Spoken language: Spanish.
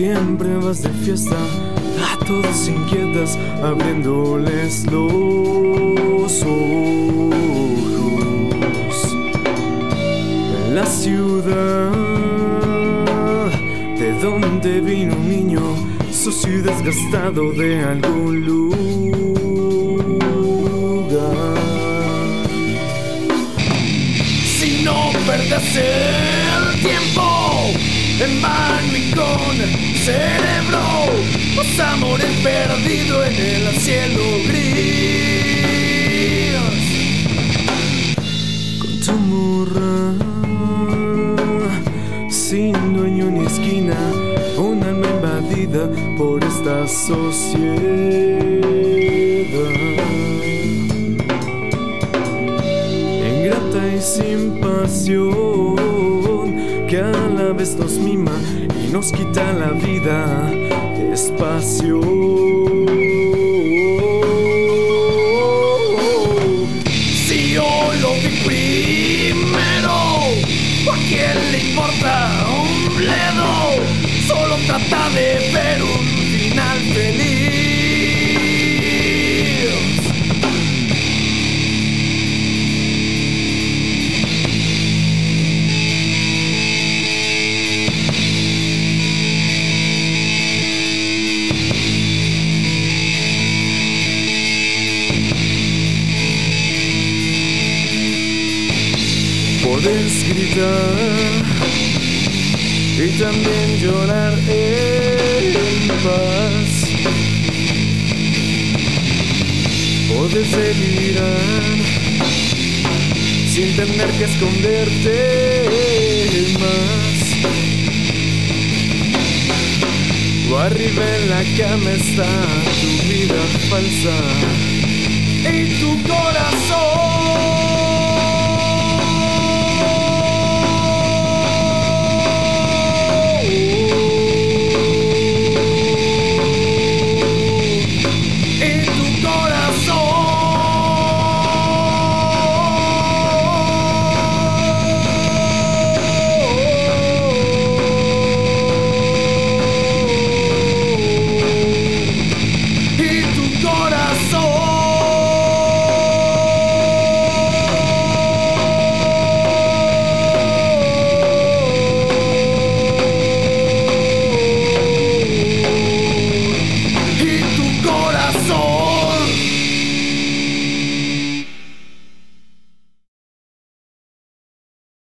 Siempre vas de fiesta, a todos inquietas, abriéndoles los ojos. La ciudad, de donde vino un niño, sucio y desgastado de algún lugar. Si no perdes tiempo en y con cerebro, vas a morir perdido en el cielo gris. Con tu morra, sin dueño ni esquina, un alma invadida por esta sociedad. Vez nos mima y nos quita la vida despacio. Si yo lo vi primero, ¿a quién le importa un bledo? Solo trata de ver un Puedes gritar y también llorar en paz. Puedes delirar sin tener que esconderte más. O arriba en la cama está tu vida falsa y tu corazón.